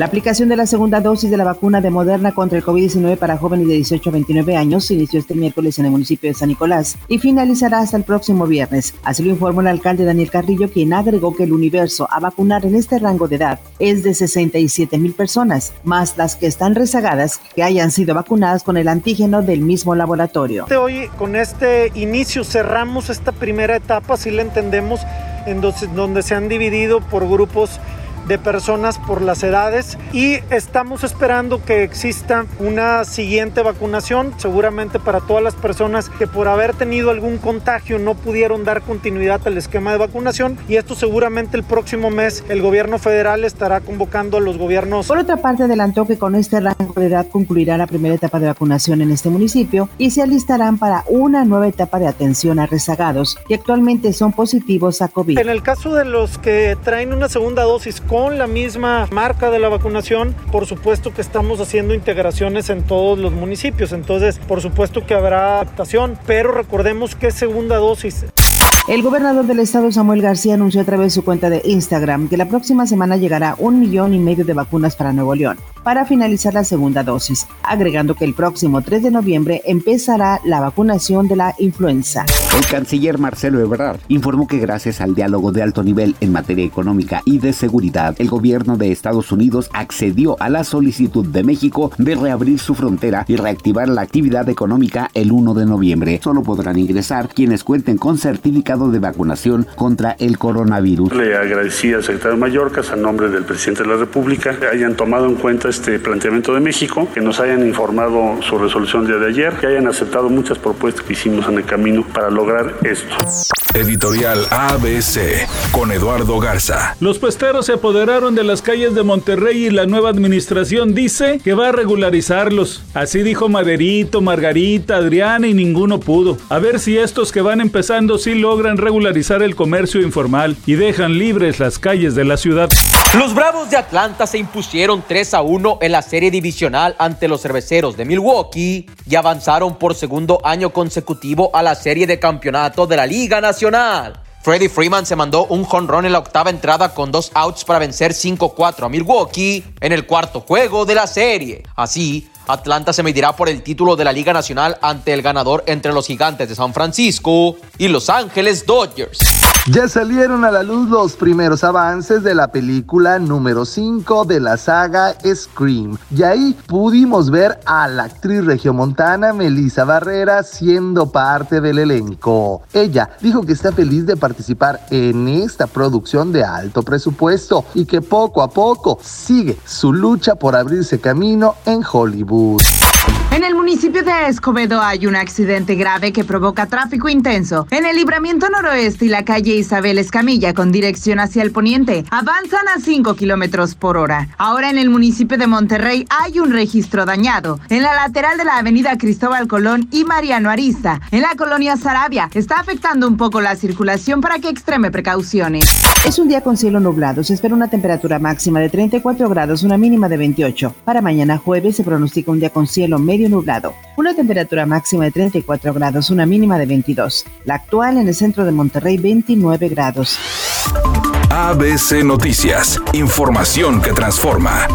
La aplicación de la segunda dosis de la vacuna de Moderna contra el COVID-19 para jóvenes de 18 a 29 años inició este miércoles en el municipio de San Nicolás y finalizará hasta el próximo viernes. Así lo informó el alcalde Daniel Carrillo, quien agregó que el universo a vacunar en este rango de edad es de 67 mil personas, más las que están rezagadas que hayan sido vacunadas con el antígeno del mismo laboratorio. Hoy con este inicio cerramos esta primera etapa, si la entendemos, en donde se han dividido por grupos de personas por las edades y estamos esperando que exista una siguiente vacunación, seguramente para todas las personas que por haber tenido algún contagio no pudieron dar continuidad al esquema de vacunación y esto seguramente el próximo mes el gobierno federal estará convocando a los gobiernos. Por otra parte, adelantó que con este rango de edad concluirá la primera etapa de vacunación en este municipio y se alistarán para una nueva etapa de atención a rezagados que actualmente son positivos a COVID. En el caso de los que traen una segunda dosis con la misma marca de la vacunación, por supuesto que estamos haciendo integraciones en todos los municipios, entonces por supuesto que habrá adaptación, pero recordemos que es segunda dosis. El gobernador del estado Samuel García anunció a través de su cuenta de Instagram que la próxima semana llegará un millón y medio de vacunas para Nuevo León para finalizar la segunda dosis, agregando que el próximo 3 de noviembre empezará la vacunación de la influenza. El canciller Marcelo Ebrard informó que gracias al diálogo de alto nivel en materia económica y de seguridad, el gobierno de Estados Unidos accedió a la solicitud de México de reabrir su frontera y reactivar la actividad económica el 1 de noviembre. Solo podrán ingresar quienes cuenten con certificado de vacunación contra el coronavirus. Le agradecí al secretario Mallorcas a nombre del presidente de la República que hayan tomado en cuenta este planteamiento de México, que nos hayan informado su resolución día de ayer, que hayan aceptado muchas propuestas que hicimos en el camino para lograr esto. Editorial ABC con Eduardo Garza. Los puesteros se apoderaron de las calles de Monterrey y la nueva administración dice que va a regularizarlos. Así dijo Maderito, Margarita, Adriana y ninguno pudo. A ver si estos que van empezando sí logran regularizar el comercio informal y dejan libres las calles de la ciudad. Los Bravos de Atlanta se impusieron 3 a 1 en la serie divisional ante los cerveceros de Milwaukee y avanzaron por segundo año consecutivo a la serie de campeonato de la Liga Nacional. Freddie Freeman se mandó un jonrón en la octava entrada con dos outs para vencer 5-4 a Milwaukee en el cuarto juego de la serie. Así, Atlanta se medirá por el título de la Liga Nacional ante el ganador entre los Gigantes de San Francisco y Los Ángeles Dodgers. Ya salieron a la luz los primeros avances de la película número 5 de la saga Scream. Y ahí pudimos ver a la actriz regiomontana Melissa Barrera siendo parte del elenco. Ella dijo que está feliz de participar en esta producción de alto presupuesto y que poco a poco sigue su lucha por abrirse camino en Hollywood. En el municipio de Escobedo hay un accidente grave que provoca tráfico intenso. En el libramiento noroeste y la calle Isabel Escamilla con dirección hacia el poniente avanzan a 5 kilómetros por hora. Ahora en el municipio de Monterrey hay un registro dañado. En la lateral de la avenida Cristóbal Colón y Mariano Arista, en la colonia Sarabia, está afectando un poco la circulación para que extreme precauciones. Es un día con cielo nublado. Se espera una temperatura máxima de 34 grados, una mínima de 28. Para mañana jueves se pronostica un día con cielo medio nublado. Una temperatura máxima de 34 grados, una mínima de 22. La actual en el centro de Monterrey, 29 grados. ABC Noticias. Información que transforma.